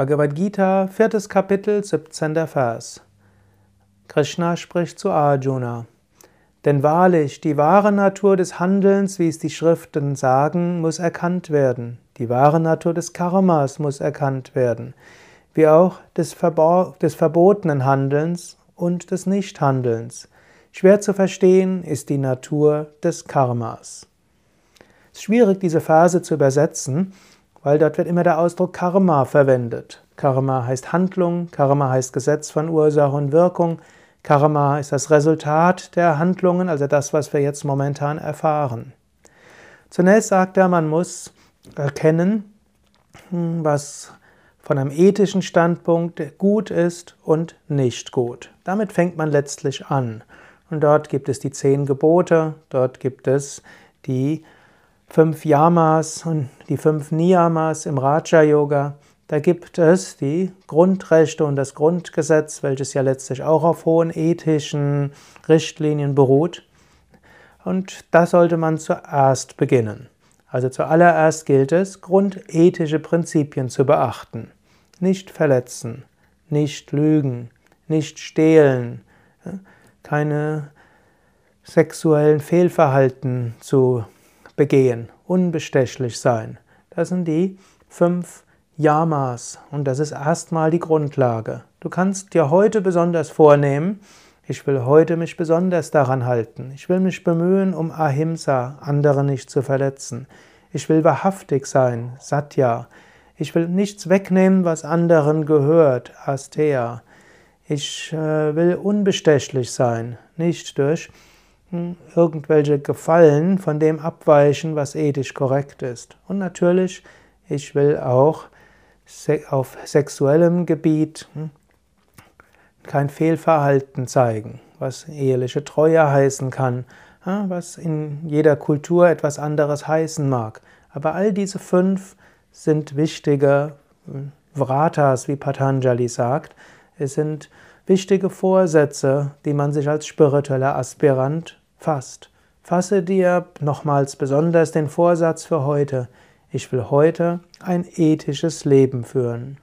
Bhagavad Gita, viertes Kapitel, 17. Vers. Krishna spricht zu Arjuna. Denn wahrlich, die wahre Natur des Handelns, wie es die Schriften sagen, muss erkannt werden. Die wahre Natur des Karmas muss erkannt werden. Wie auch des, Verbor des verbotenen Handelns und des Nichthandelns. Schwer zu verstehen ist die Natur des Karmas. Es ist schwierig, diese Verse zu übersetzen, weil dort wird immer der Ausdruck Karma verwendet. Karma heißt Handlung, Karma heißt Gesetz von Ursache und Wirkung, Karma ist das Resultat der Handlungen, also das, was wir jetzt momentan erfahren. Zunächst sagt er, man muss erkennen, hm, was von einem ethischen Standpunkt gut ist und nicht gut. Damit fängt man letztlich an. Und dort gibt es die zehn Gebote, dort gibt es die fünf Yamas und die fünf Niyamas im Raja Yoga. Da gibt es die Grundrechte und das Grundgesetz, welches ja letztlich auch auf hohen ethischen Richtlinien beruht. Und da sollte man zuerst beginnen. Also zuallererst gilt es, grundethische Prinzipien zu beachten. Nicht verletzen, nicht lügen, nicht stehlen, keine sexuellen Fehlverhalten zu begehen, unbestechlich sein. Das sind die fünf Yamas und das ist erstmal die Grundlage. Du kannst dir heute besonders vornehmen, ich will heute mich besonders daran halten. Ich will mich bemühen, um Ahimsa, andere nicht zu verletzen. Ich will wahrhaftig sein, Satya. Ich will nichts wegnehmen, was anderen gehört, Asteya. Ich äh, will unbestechlich sein, nicht durch irgendwelche Gefallen von dem abweichen, was ethisch korrekt ist. Und natürlich, ich will auch auf sexuellem Gebiet hm, kein Fehlverhalten zeigen, was eheliche Treue heißen kann, was in jeder Kultur etwas anderes heißen mag. Aber all diese fünf sind wichtige hm, Vratas, wie Patanjali sagt. Es sind wichtige Vorsätze, die man sich als spiritueller Aspirant fasst. Fasse dir nochmals besonders den Vorsatz für heute. Ich will heute ein ethisches Leben führen.